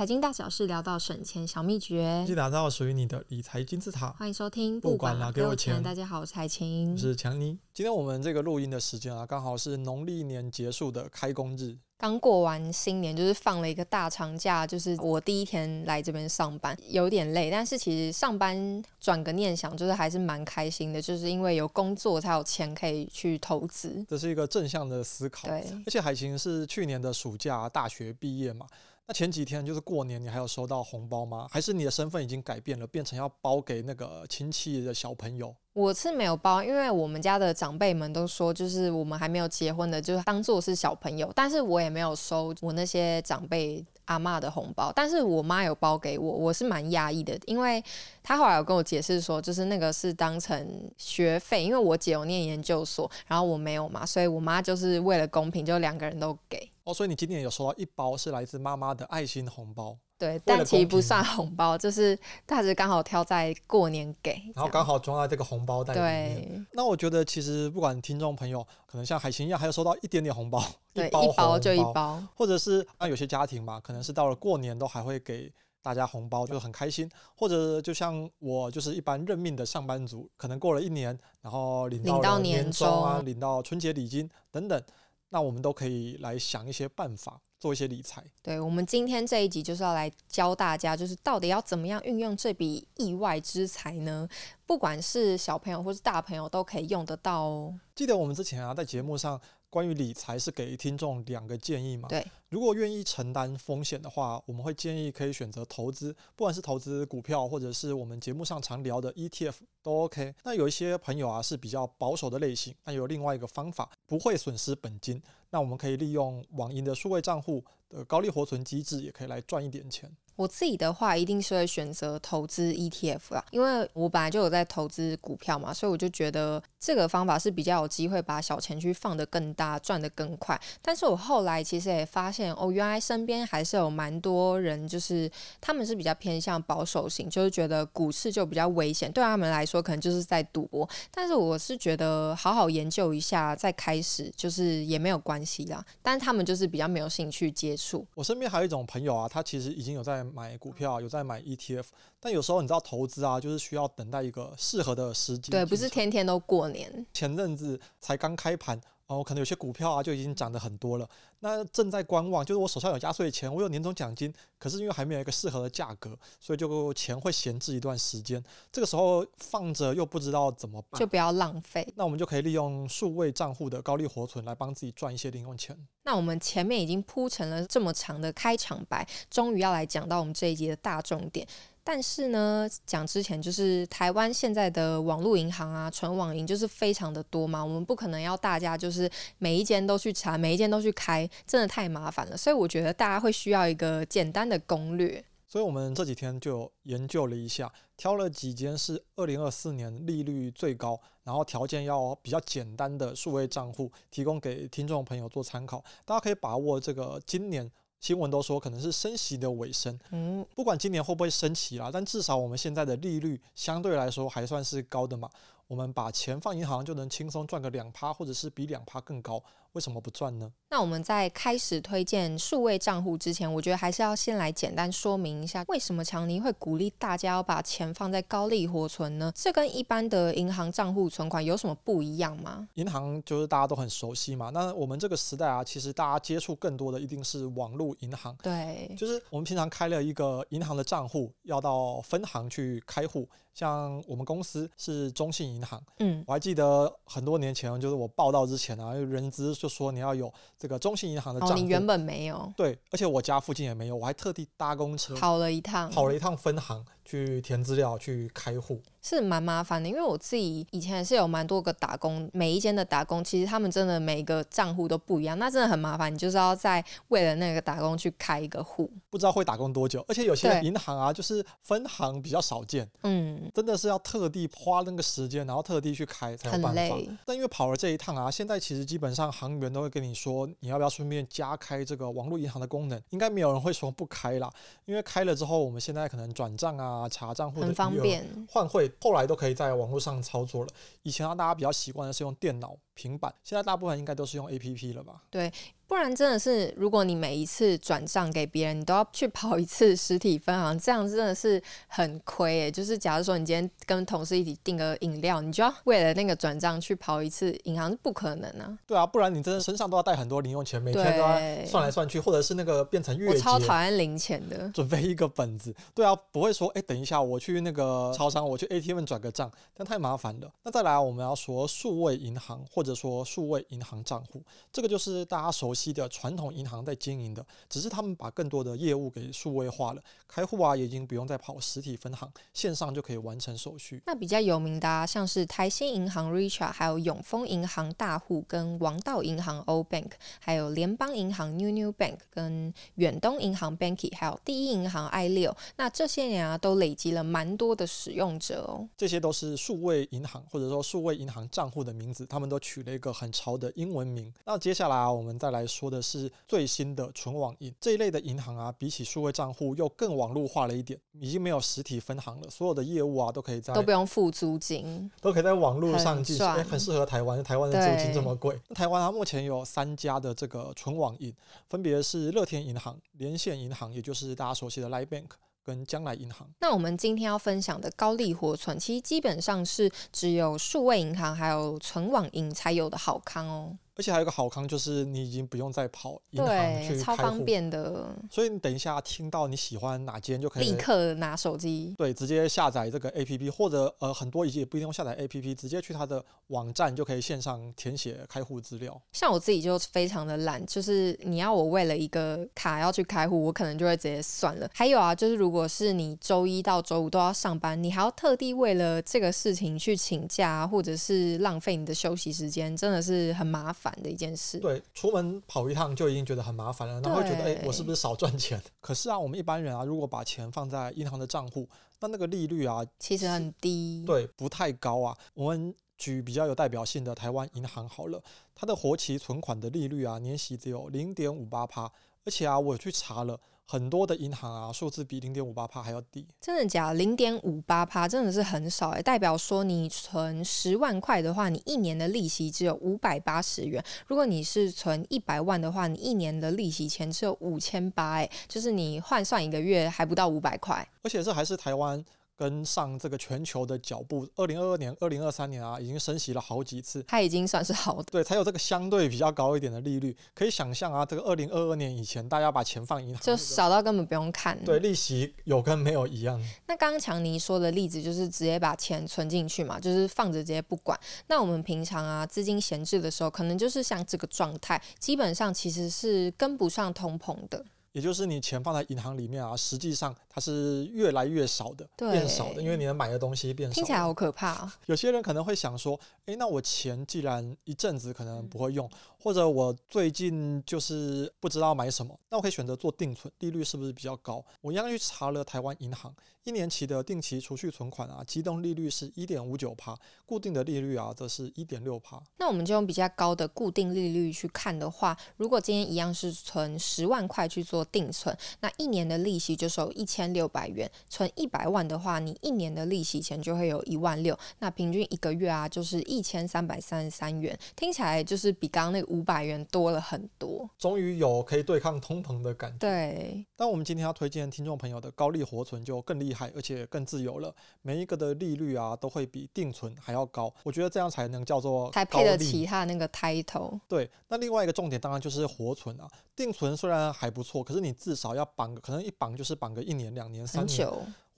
财经大小事聊到省钱小秘诀，一起打造属于你的理财金字塔。欢迎收听，不管拿给我钱。大家好，我是海晴，我是强尼。今天我们这个录音的时间啊，刚好是农历年结束的开工日。刚过完新年，就是放了一个大长假，就是我第一天来这边上班，有点累，但是其实上班转个念想，就是还是蛮开心的，就是因为有工作才有钱可以去投资，这是一个正向的思考。对，而且海晴是去年的暑假大学毕业嘛，那前几天就是过年，你还有收到红包吗？还是你的身份已经改变了，变成要包给那个亲戚的小朋友？我是没有包，因为我们家的长辈们都说，就是我们还没有结婚的，就是当做是小朋友。但是我也没有收我那些长辈阿嬷的红包，但是我妈有包给我，我是蛮压抑的，因为她后来有跟我解释说，就是那个是当成学费，因为我姐有念研究所，然后我没有嘛，所以我妈就是为了公平，就两个人都给。哦，所以你今年有收到一包是来自妈妈的爱心红包。对，但其实不算红包，就是大致刚好挑在过年给，然后刚好装在这个红包袋里面。对，那我觉得其实不管听众朋友，可能像海星一样，还有收到一点点红包，对，一包，一包就一包，或者是啊，有些家庭嘛，可能是到了过年都还会给大家红包，就很开心。或者就像我，就是一般认命的上班族，可能过了一年，然后领到年终啊，领到春节礼金等等，那我们都可以来想一些办法。做一些理财，对，我们今天这一集就是要来教大家，就是到底要怎么样运用这笔意外之财呢？不管是小朋友或是大朋友都可以用得到哦。记得我们之前啊，在节目上关于理财是给听众两个建议嘛？对，如果愿意承担风险的话，我们会建议可以选择投资，不管是投资股票或者是我们节目上常聊的 ETF 都 OK。那有一些朋友啊是比较保守的类型，那有另外一个方法，不会损失本金。那我们可以利用网银的数位账户的高利活存机制，也可以来赚一点钱。我自己的话，一定是会选择投资 ETF 啦，因为我本来就有在投资股票嘛，所以我就觉得这个方法是比较有机会把小钱去放得更大，赚得更快。但是我后来其实也发现，哦，原来身边还是有蛮多人，就是他们是比较偏向保守型，就是觉得股市就比较危险，对他们来说可能就是在赌博。但是我是觉得好好研究一下再开始，就是也没有关系啦。但是他们就是比较没有兴趣接触。我身边还有一种朋友啊，他其实已经有在。买股票有在买 ETF，但有时候你知道投资啊，就是需要等待一个适合的时机。对，不是天天都过年。前阵子才刚开盘。哦，可能有些股票啊就已经涨得很多了。那正在观望，就是我手上有压岁钱，我有年终奖金，可是因为还没有一个适合的价格，所以就钱会闲置一段时间。这个时候放着又不知道怎么办，就不要浪费。那我们就可以利用数位账户的高利活存来帮自己赚一些零用钱。那我们前面已经铺成了这么长的开场白，终于要来讲到我们这一集的大重点。但是呢，讲之前就是台湾现在的网络银行啊，纯网银就是非常的多嘛，我们不可能要大家就是每一间都去查，每一间都去开，真的太麻烦了。所以我觉得大家会需要一个简单的攻略。所以我们这几天就研究了一下，挑了几间是二零二四年利率最高，然后条件要比较简单的数位账户，提供给听众朋友做参考。大家可以把握这个今年。新闻都说可能是升息的尾声，嗯，不管今年会不会升息啦，但至少我们现在的利率相对来说还算是高的嘛。我们把钱放银行就能轻松赚个两趴，或者是比两趴更高，为什么不赚呢？那我们在开始推荐数位账户之前，我觉得还是要先来简单说明一下，为什么强尼会鼓励大家要把钱放在高利活存呢？这跟一般的银行账户存款有什么不一样吗？银行就是大家都很熟悉嘛，那我们这个时代啊，其实大家接触更多的一定是网络银行，对，就是我们平常开了一个银行的账户，要到分行去开户。像我们公司是中信银行，嗯，我还记得很多年前，就是我报道之前啊，人资就说你要有这个中信银行的账户。哦，你原本没有？对，而且我家附近也没有，我还特地搭公车跑了一趟，跑了一趟分行去填资料去开户。是蛮麻烦的，因为我自己以前也是有蛮多个打工，每一间的打工其实他们真的每个账户都不一样，那真的很麻烦。你就是要在为了那个打工去开一个户，不知道会打工多久，而且有些银行啊，就是分行比较少见，嗯，真的是要特地花那个时间，然后特地去开才有办法。但因为跑了这一趟啊，现在其实基本上行员都会跟你说，你要不要顺便加开这个网络银行的功能？应该没有人会说不开啦，因为开了之后，我们现在可能转账啊、查账户很方便，换汇。后来都可以在网络上操作了。以前让大家比较习惯的是用电脑、平板，现在大部分应该都是用 APP 了吧？对。不然真的是，如果你每一次转账给别人，你都要去跑一次实体分行，这样真的是很亏诶。就是假如说你今天跟同事一起订个饮料，你就要为了那个转账去跑一次银行，是不可能啊。对啊，不然你真的身上都要带很多零用钱，每天都要算来算去，或者是那个变成月结。我超讨厌零钱的，准备一个本子。对啊，不会说哎，等一下我去那个超商，我去 ATM 转个账，但太麻烦了。那再来我们要说数位银行，或者说数位银行账户，这个就是大家熟悉的传统银。行在经营的，只是他们把更多的业务给数位化了，开户啊，也已经不用再跑实体分行，线上就可以完成手续。那比较有名的啊，像是台新银行 Richard，还有永丰银行大户，跟王道银行 Old Bank，还有联邦银行 New New Bank，跟远东银行 Banky，还有第一银行 i 六。那这些年啊，都累积了蛮多的使用者哦。这些都是数位银行或者说数位银行账户的名字，他们都取了一个很潮的英文名。那接下来啊，我们再来说的是。最新的纯网银这一类的银行啊，比起数位账户又更网络化了一点，已经没有实体分行了，所有的业务啊都可以在都不用付租金，都可以在网络上进行，很，很适合台湾，台湾的租金这么贵。那台湾啊，目前有三家的这个纯网银，分别是乐天银行、连线银行，也就是大家熟悉的 Line Bank，跟将来银行。那我们今天要分享的高利活存，其实基本上是只有数位银行还有存网银才有的好康哦。而且还有一个好康，就是你已经不用再跑银行去开户，超方便的。所以你等一下听到你喜欢哪间就可以立刻拿手机，对，直接下载这个 APP，或者呃很多已经也不一定用下载 APP，直接去它的网站就可以线上填写开户资料。像我自己就非常的懒，就是你要我为了一个卡要去开户，我可能就会直接算了。还有啊，就是如果是你周一到周五都要上班，你还要特地为了这个事情去请假，或者是浪费你的休息时间，真的是很麻烦。的一件事，对，出门跑一趟就已经觉得很麻烦了，然后会觉得，哎，我是不是少赚钱？可是啊，我们一般人啊，如果把钱放在银行的账户，那那个利率啊，其实很低，对，不太高啊。我们举比较有代表性的台湾银行好了，它的活期存款的利率啊，年息只有零点五八趴，而且啊，我去查了。很多的银行啊，数字比零点五八趴还要低，真的假的？零点五八趴真的是很少哎，代表说你存十万块的话，你一年的利息只有五百八十元；如果你是存一百万的话，你一年的利息钱只有五千八哎，就是你换算一个月还不到五百块，而且这还是台湾。跟上这个全球的脚步，二零二二年、二零二三年啊，已经升息了好几次，它已经算是好的，对，才有这个相对比较高一点的利率。可以想象啊，这个二零二二年以前，大家把钱放银行就少到根本不用看，对，利息有跟没有一样。那刚刚强尼说的例子就是直接把钱存进去嘛，就是放着直接不管。那我们平常啊，资金闲置的时候，可能就是像这个状态，基本上其实是跟不上通膨的。也就是你钱放在银行里面啊，实际上它是越来越少的，变少的，因为你能买的东西变少。听起来好可怕啊！有些人可能会想说，诶，那我钱既然一阵子可能不会用，或者我最近就是不知道买什么，那我可以选择做定存，利率是不是比较高？我一样去查了台湾银行一年期的定期储蓄存款啊，机动利率是一点五九趴，固定的利率啊则是一点六趴。那我们就用比较高的固定利率去看的话，如果今天一样是存十万块去做定存，那一年的利息就收一千六百元；存一百万的话，你一年的利息钱就会有一万六。那平均一个月啊，就是一千三百三十三元，听起来就是比刚刚那五百元多了很多。终于有可以对抗通膨的感觉。对。但我们今天要推荐听众朋友的高利活存就更厉害，而且更自由了。每一个的利率啊，都会比定存还要高。我觉得这样才能叫做才配得起它那个 title。对。那另外一个重点当然就是活存啊。定存虽然还不错，可是你至少要绑个，可能一绑就是绑个一年、两年、三年。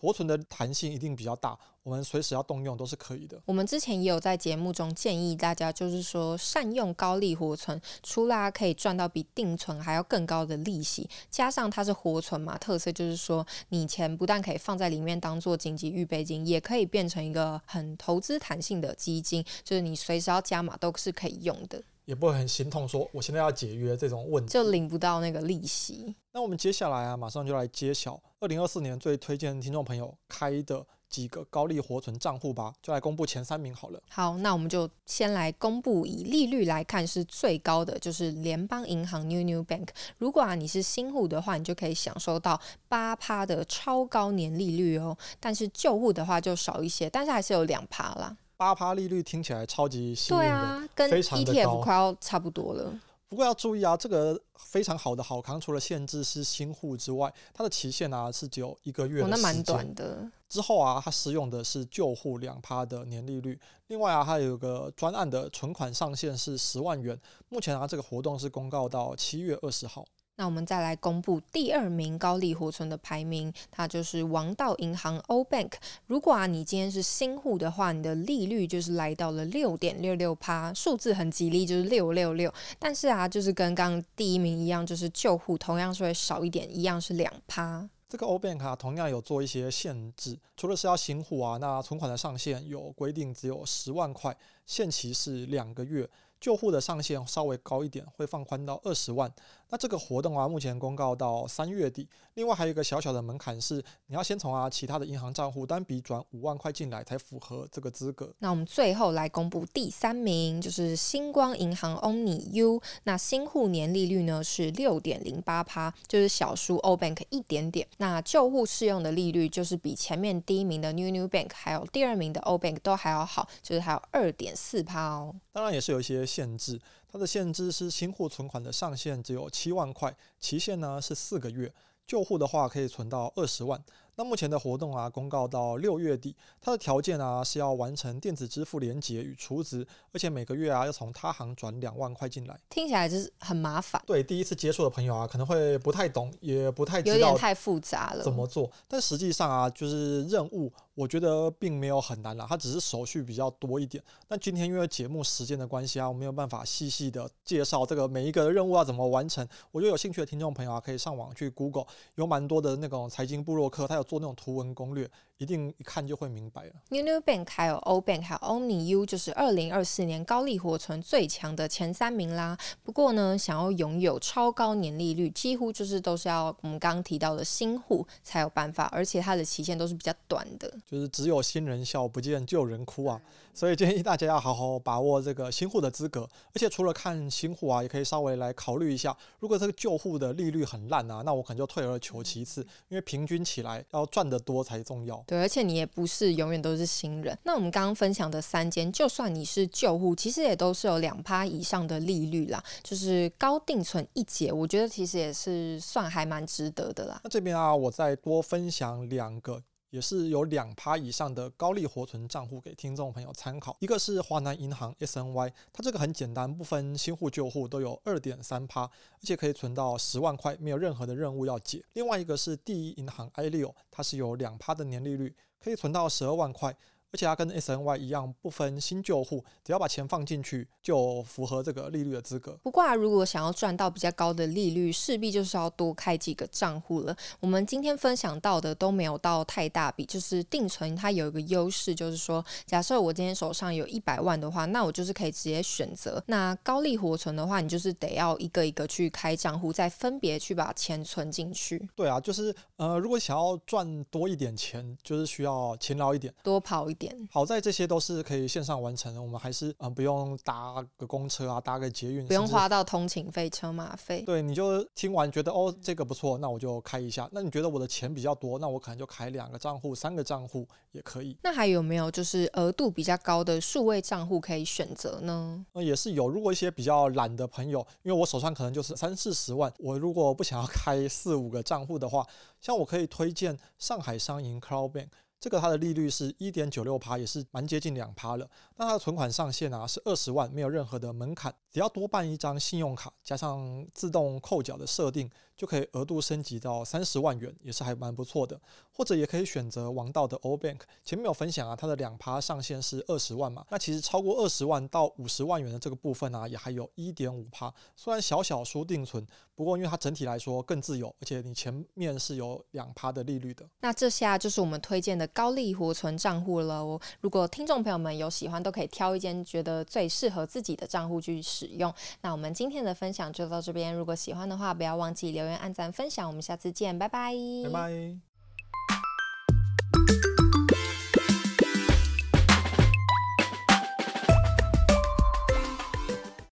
活存的弹性一定比较大，我们随时要动用都是可以的。我们之前也有在节目中建议大家，就是说善用高利活存，除了可以赚到比定存还要更高的利息，加上它是活存嘛，特色就是说你钱不但可以放在里面当做紧急预备金，也可以变成一个很投资弹性的基金，就是你随时要加码都是可以用的。也不会很心痛，说我现在要解约这种问题，就领不到那个利息。那我们接下来啊，马上就来揭晓二零二四年最推荐听众朋友开的几个高利活存账户吧，就来公布前三名好了。好，那我们就先来公布以利率来看是最高的，就是联邦银行 New New Bank。如果啊你是新户的话，你就可以享受到八趴的超高年利率哦。但是旧户的话就少一些，但是还是有两趴啦。八趴利率听起来超级吸引人，对啊，跟 ETF 快要差不多了。不过要注意啊，这个非常好的好康，除了限制是新户之外，它的期限啊是只有一个月的时间，哦，那蛮短的。之后啊，它适用的是旧户两趴的年利率。另外啊，它有个专案的存款上限是十万元。目前啊，这个活动是公告到七月二十号。那我们再来公布第二名高利活存的排名，它就是王道银行 O Bank。如果啊你今天是新户的话，你的利率就是来到了六点六六趴，数字很吉利，就是六六六。但是啊，就是跟刚刚第一名一样，就是旧户同样是会少一点，一样是两趴。这个 O Bank 啊，同样有做一些限制，除了是要新户啊，那存款的上限有规定，只有十万块，限期是两个月。旧户的上限稍微高一点，会放宽到二十万。那这个活动啊，目前公告到三月底。另外还有一个小小的门槛是，你要先从啊其他的银行账户单笔转五万块进来，才符合这个资格。那我们最后来公布第三名，就是星光银行 Omni U。那新户年利率呢是六点零八趴，就是小输 O Bank 一点点。那旧户适用的利率就是比前面第一名的 New New Bank 还有第二名的 O Bank 都还要好，就是还有二点四趴哦。当然也是有一些。限制，它的限制是新户存款的上限只有七万块，期限呢是四个月，旧户的话可以存到二十万。那目前的活动啊，公告到六月底，它的条件啊是要完成电子支付连结与储值，而且每个月啊要从他行转两万块进来。听起来就是很麻烦。对，第一次接触的朋友啊，可能会不太懂，也不太知道有点太复杂了怎么做。但实际上啊，就是任务，我觉得并没有很难啦，它只是手续比较多一点。但今天因为节目时间的关系啊，我没有办法细细的介绍这个每一个任务要怎么完成。我觉得有兴趣的听众朋友啊，可以上网去 Google，有蛮多的那种财经部落客，他有做那种图文攻略。一定一看就会明白了。New New Bank 还有 O Bank 还有 Omni U 就是二零二四年高利活存最强的前三名啦。不过呢，想要拥有超高年利率，几乎就是都是要我们刚刚提到的新户才有办法，而且它的期限都是比较短的。就是只有新人笑，不见旧人哭啊。所以建议大家要好好把握这个新户的资格。而且除了看新户啊，也可以稍微来考虑一下，如果这个旧户的利率很烂啊，那我可能就退而求其次，因为平均起来要赚得多才重要。对，而且你也不是永远都是新人。那我们刚刚分享的三间，就算你是旧户，其实也都是有两趴以上的利率啦，就是高定存一节，我觉得其实也是算还蛮值得的啦。那这边啊，我再多分享两个。也是有两趴以上的高利活存账户给听众朋友参考。一个是华南银行 SNY，它这个很简单，不分新户旧户都有二点三趴，而且可以存到十万块，没有任何的任务要解。另外一个是第一银行 I 六它是有两趴的年利率，可以存到十二万块。而且它跟 SNY 一样，不分新旧户，只要把钱放进去，就符合这个利率的资格。不过啊，如果想要赚到比较高的利率，势必就是要多开几个账户了。我们今天分享到的都没有到太大笔，就是定存它有一个优势，就是说，假设我今天手上有一百万的话，那我就是可以直接选择。那高利活存的话，你就是得要一个一个去开账户，再分别去把钱存进去。对啊，就是呃，如果想要赚多一点钱，就是需要勤劳一点，多跑一点。好在这些都是可以线上完成的，我们还是嗯、呃、不用搭个公车啊，搭个捷运，不用花到通勤费、车马费。对，你就听完觉得哦这个不错，那我就开一下。那你觉得我的钱比较多，那我可能就开两个账户、三个账户也可以。那还有没有就是额度比较高的数位账户可以选择呢？那，也是有。如果一些比较懒的朋友，因为我手上可能就是三四十万，我如果不想要开四五个账户的话，像我可以推荐上海商银 Crowdbank。这个它的利率是一点九六趴，也是蛮接近两趴了。那它的存款上限啊是二十万，没有任何的门槛，只要多办一张信用卡，加上自动扣缴的设定，就可以额度升级到三十万元，也是还蛮不错的。或者也可以选择王道的 All Bank，前面有分享啊，它的两趴上限是二十万嘛。那其实超过二十万到五十万元的这个部分啊，也还有一点五趴，虽然小小输定存，不过因为它整体来说更自由，而且你前面是有两趴的利率的。那这下就是我们推荐的高利活存账户了哦。如果听众朋友们有喜欢，都可以挑一间觉得最适合自己的账户去使用。那我们今天的分享就到这边，如果喜欢的话，不要忘记留言按赞、分享。我们下次见，拜拜，拜拜。